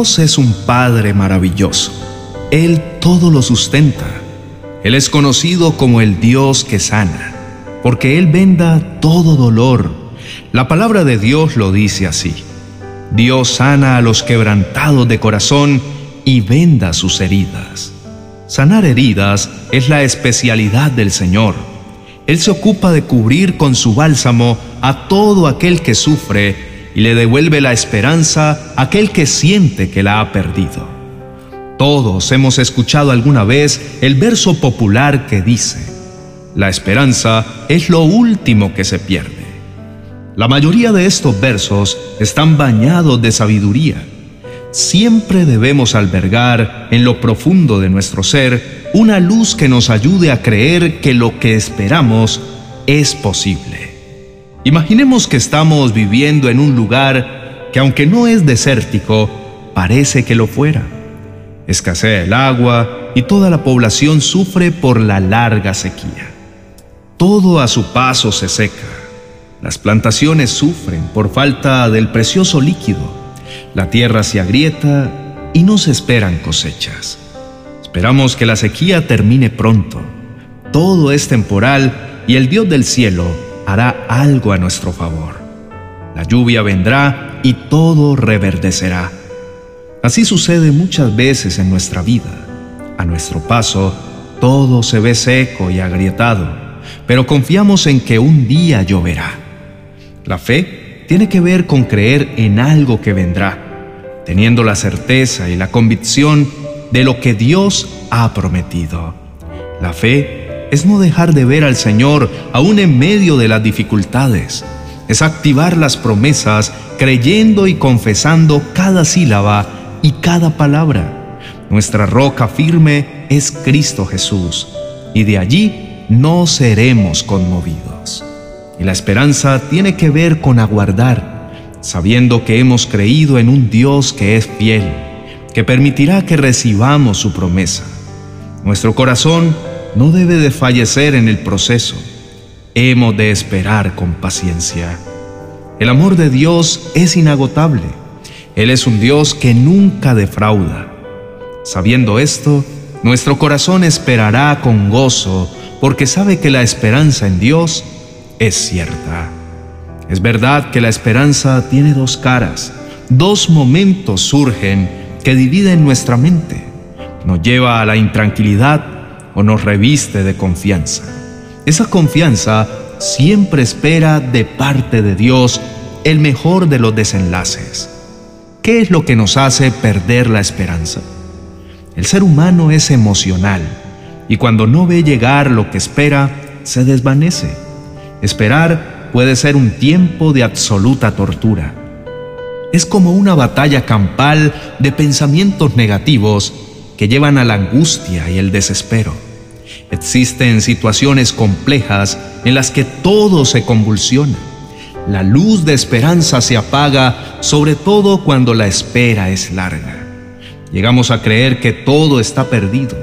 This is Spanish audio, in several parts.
Dios es un Padre maravilloso. Él todo lo sustenta. Él es conocido como el Dios que sana, porque Él venda todo dolor. La palabra de Dios lo dice así. Dios sana a los quebrantados de corazón y venda sus heridas. Sanar heridas es la especialidad del Señor. Él se ocupa de cubrir con su bálsamo a todo aquel que sufre y le devuelve la esperanza a aquel que siente que la ha perdido. Todos hemos escuchado alguna vez el verso popular que dice, la esperanza es lo último que se pierde. La mayoría de estos versos están bañados de sabiduría. Siempre debemos albergar en lo profundo de nuestro ser una luz que nos ayude a creer que lo que esperamos es posible. Imaginemos que estamos viviendo en un lugar que aunque no es desértico, parece que lo fuera. Escasea el agua y toda la población sufre por la larga sequía. Todo a su paso se seca. Las plantaciones sufren por falta del precioso líquido la tierra se agrieta y no se esperan cosechas. Esperamos que la sequía termine pronto. Todo es temporal y el Dios del cielo hará algo a nuestro favor. La lluvia vendrá y todo reverdecerá. Así sucede muchas veces en nuestra vida. A nuestro paso, todo se ve seco y agrietado, pero confiamos en que un día lloverá. La fe tiene que ver con creer en algo que vendrá, teniendo la certeza y la convicción de lo que Dios ha prometido. La fe es no dejar de ver al Señor aún en medio de las dificultades. Es activar las promesas creyendo y confesando cada sílaba y cada palabra. Nuestra roca firme es Cristo Jesús y de allí no seremos conmovidos. Y la esperanza tiene que ver con aguardar, sabiendo que hemos creído en un Dios que es fiel, que permitirá que recibamos su promesa. Nuestro corazón no debe de fallecer en el proceso. Hemos de esperar con paciencia. El amor de Dios es inagotable. Él es un Dios que nunca defrauda. Sabiendo esto, nuestro corazón esperará con gozo porque sabe que la esperanza en Dios es cierta. Es verdad que la esperanza tiene dos caras, dos momentos surgen que dividen nuestra mente, nos lleva a la intranquilidad o nos reviste de confianza. Esa confianza siempre espera de parte de Dios el mejor de los desenlaces. ¿Qué es lo que nos hace perder la esperanza? El ser humano es emocional y cuando no ve llegar lo que espera, se desvanece Esperar puede ser un tiempo de absoluta tortura. Es como una batalla campal de pensamientos negativos que llevan a la angustia y el desespero. Existen situaciones complejas en las que todo se convulsiona. La luz de esperanza se apaga, sobre todo cuando la espera es larga. Llegamos a creer que todo está perdido.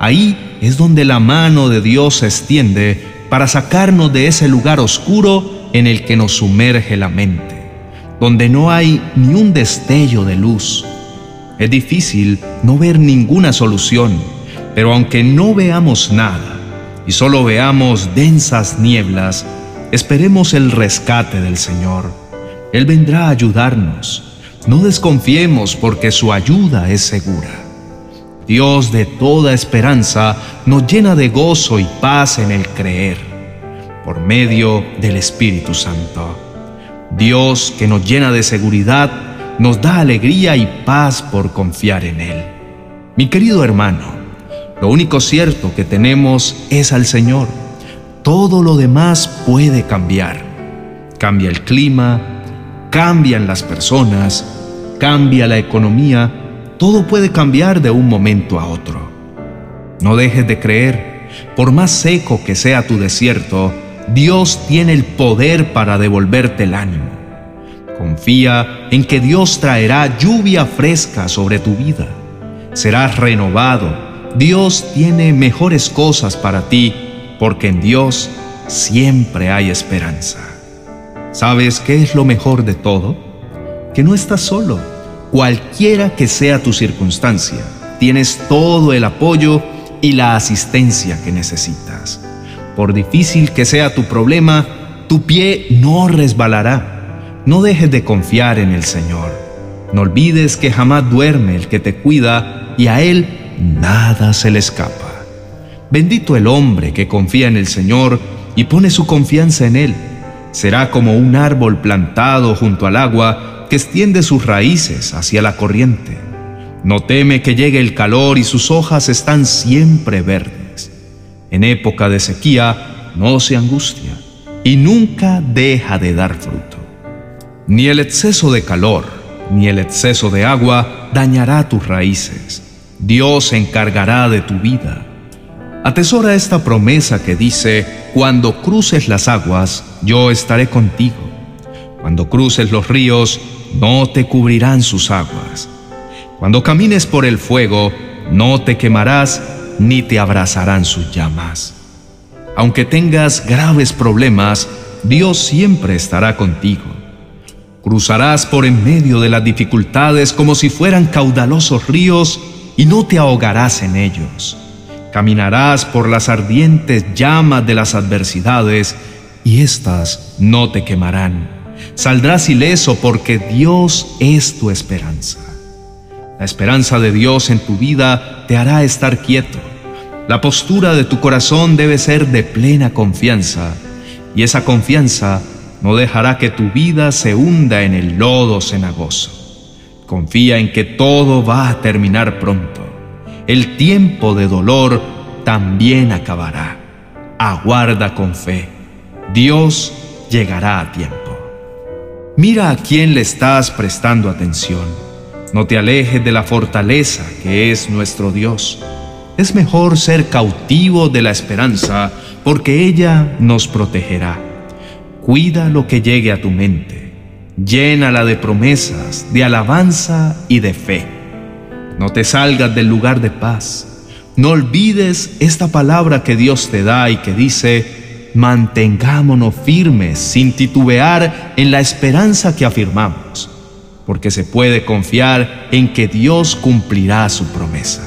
Ahí es donde la mano de Dios se extiende para sacarnos de ese lugar oscuro en el que nos sumerge la mente, donde no hay ni un destello de luz. Es difícil no ver ninguna solución, pero aunque no veamos nada y solo veamos densas nieblas, esperemos el rescate del Señor. Él vendrá a ayudarnos. No desconfiemos porque su ayuda es segura. Dios de toda esperanza nos llena de gozo y paz en el creer, por medio del Espíritu Santo. Dios que nos llena de seguridad, nos da alegría y paz por confiar en Él. Mi querido hermano, lo único cierto que tenemos es al Señor. Todo lo demás puede cambiar. Cambia el clima, cambian las personas, cambia la economía, todo puede cambiar de un momento a otro. No dejes de creer, por más seco que sea tu desierto, Dios tiene el poder para devolverte el ánimo. Confía en que Dios traerá lluvia fresca sobre tu vida. Serás renovado. Dios tiene mejores cosas para ti, porque en Dios siempre hay esperanza. ¿Sabes qué es lo mejor de todo? Que no estás solo cualquiera que sea tu circunstancia, tienes todo el apoyo y la asistencia que necesitas. Por difícil que sea tu problema, tu pie no resbalará. No dejes de confiar en el Señor. No olvides que jamás duerme el que te cuida y a Él nada se le escapa. Bendito el hombre que confía en el Señor y pone su confianza en Él. Será como un árbol plantado junto al agua que extiende sus raíces hacia la corriente. No teme que llegue el calor y sus hojas están siempre verdes. En época de sequía no se angustia y nunca deja de dar fruto. Ni el exceso de calor ni el exceso de agua dañará tus raíces. Dios se encargará de tu vida. Atesora esta promesa que dice, cuando cruces las aguas, yo estaré contigo. Cuando cruces los ríos, no te cubrirán sus aguas. Cuando camines por el fuego, no te quemarás ni te abrazarán sus llamas. Aunque tengas graves problemas, Dios siempre estará contigo. Cruzarás por en medio de las dificultades como si fueran caudalosos ríos y no te ahogarás en ellos. Caminarás por las ardientes llamas de las adversidades y éstas no te quemarán. Saldrás ileso porque Dios es tu esperanza. La esperanza de Dios en tu vida te hará estar quieto. La postura de tu corazón debe ser de plena confianza y esa confianza no dejará que tu vida se hunda en el lodo cenagoso. Confía en que todo va a terminar pronto el tiempo de dolor también acabará. Aguarda con fe. Dios llegará a tiempo. Mira a quién le estás prestando atención. No te alejes de la fortaleza que es nuestro Dios. Es mejor ser cautivo de la esperanza porque ella nos protegerá. Cuida lo que llegue a tu mente. Llénala de promesas, de alabanza y de fe. No te salgas del lugar de paz. No olvides esta palabra que Dios te da y que dice, mantengámonos firmes sin titubear en la esperanza que afirmamos, porque se puede confiar en que Dios cumplirá su promesa.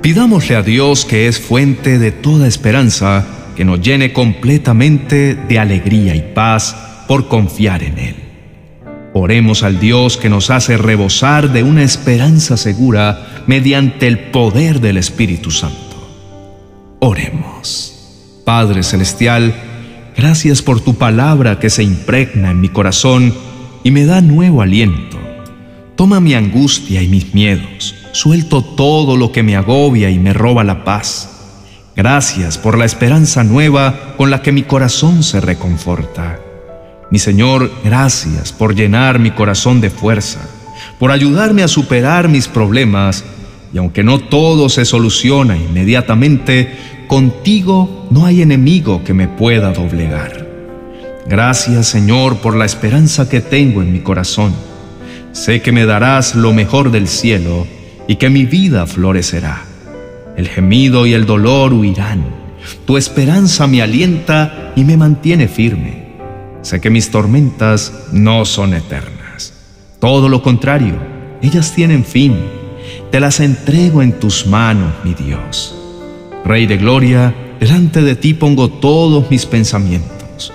Pidámosle a Dios que es fuente de toda esperanza, que nos llene completamente de alegría y paz por confiar en Él. Oremos al Dios que nos hace rebosar de una esperanza segura mediante el poder del Espíritu Santo. Oremos. Padre Celestial, gracias por tu palabra que se impregna en mi corazón y me da nuevo aliento. Toma mi angustia y mis miedos, suelto todo lo que me agobia y me roba la paz. Gracias por la esperanza nueva con la que mi corazón se reconforta. Mi Señor, gracias por llenar mi corazón de fuerza, por ayudarme a superar mis problemas y aunque no todo se soluciona inmediatamente, contigo no hay enemigo que me pueda doblegar. Gracias Señor por la esperanza que tengo en mi corazón. Sé que me darás lo mejor del cielo y que mi vida florecerá. El gemido y el dolor huirán. Tu esperanza me alienta y me mantiene firme. Sé que mis tormentas no son eternas. Todo lo contrario, ellas tienen fin. Te las entrego en tus manos, mi Dios. Rey de Gloria, delante de ti pongo todos mis pensamientos.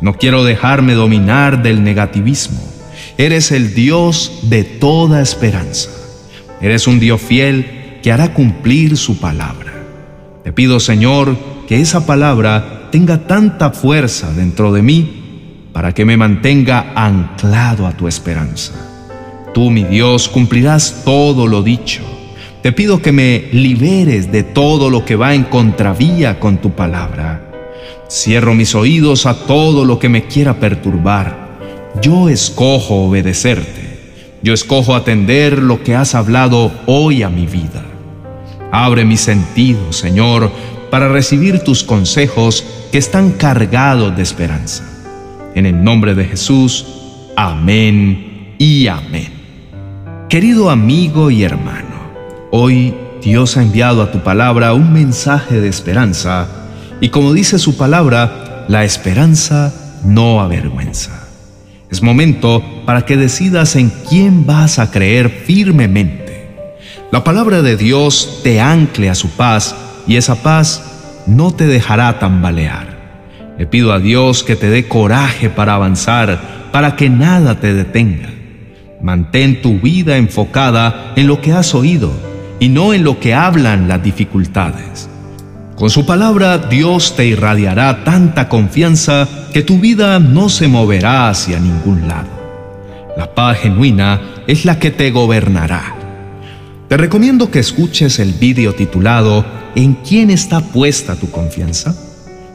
No quiero dejarme dominar del negativismo. Eres el Dios de toda esperanza. Eres un Dios fiel hará cumplir su palabra. Te pido, Señor, que esa palabra tenga tanta fuerza dentro de mí para que me mantenga anclado a tu esperanza. Tú, mi Dios, cumplirás todo lo dicho. Te pido que me liberes de todo lo que va en contravía con tu palabra. Cierro mis oídos a todo lo que me quiera perturbar. Yo escojo obedecerte. Yo escojo atender lo que has hablado hoy a mi vida. Abre mis sentidos, Señor, para recibir tus consejos que están cargados de esperanza. En el nombre de Jesús, amén y amén. Querido amigo y hermano, hoy Dios ha enviado a tu palabra un mensaje de esperanza y como dice su palabra, la esperanza no avergüenza. Es momento para que decidas en quién vas a creer firmemente. La palabra de Dios te ancle a su paz y esa paz no te dejará tambalear. Le pido a Dios que te dé coraje para avanzar, para que nada te detenga. Mantén tu vida enfocada en lo que has oído y no en lo que hablan las dificultades. Con su palabra Dios te irradiará tanta confianza que tu vida no se moverá hacia ningún lado. La paz genuina es la que te gobernará. Te recomiendo que escuches el vídeo titulado ¿En quién está puesta tu confianza?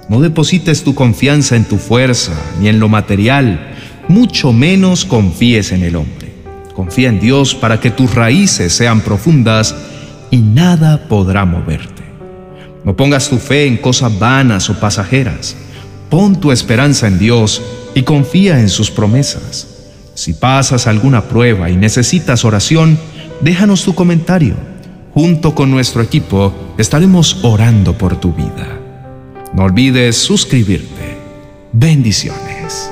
No deposites tu confianza en tu fuerza ni en lo material, mucho menos confíes en el hombre. Confía en Dios para que tus raíces sean profundas y nada podrá moverte. No pongas tu fe en cosas vanas o pasajeras. Pon tu esperanza en Dios y confía en sus promesas. Si pasas alguna prueba y necesitas oración, déjanos tu comentario. Junto con nuestro equipo estaremos orando por tu vida. No olvides suscribirte. Bendiciones.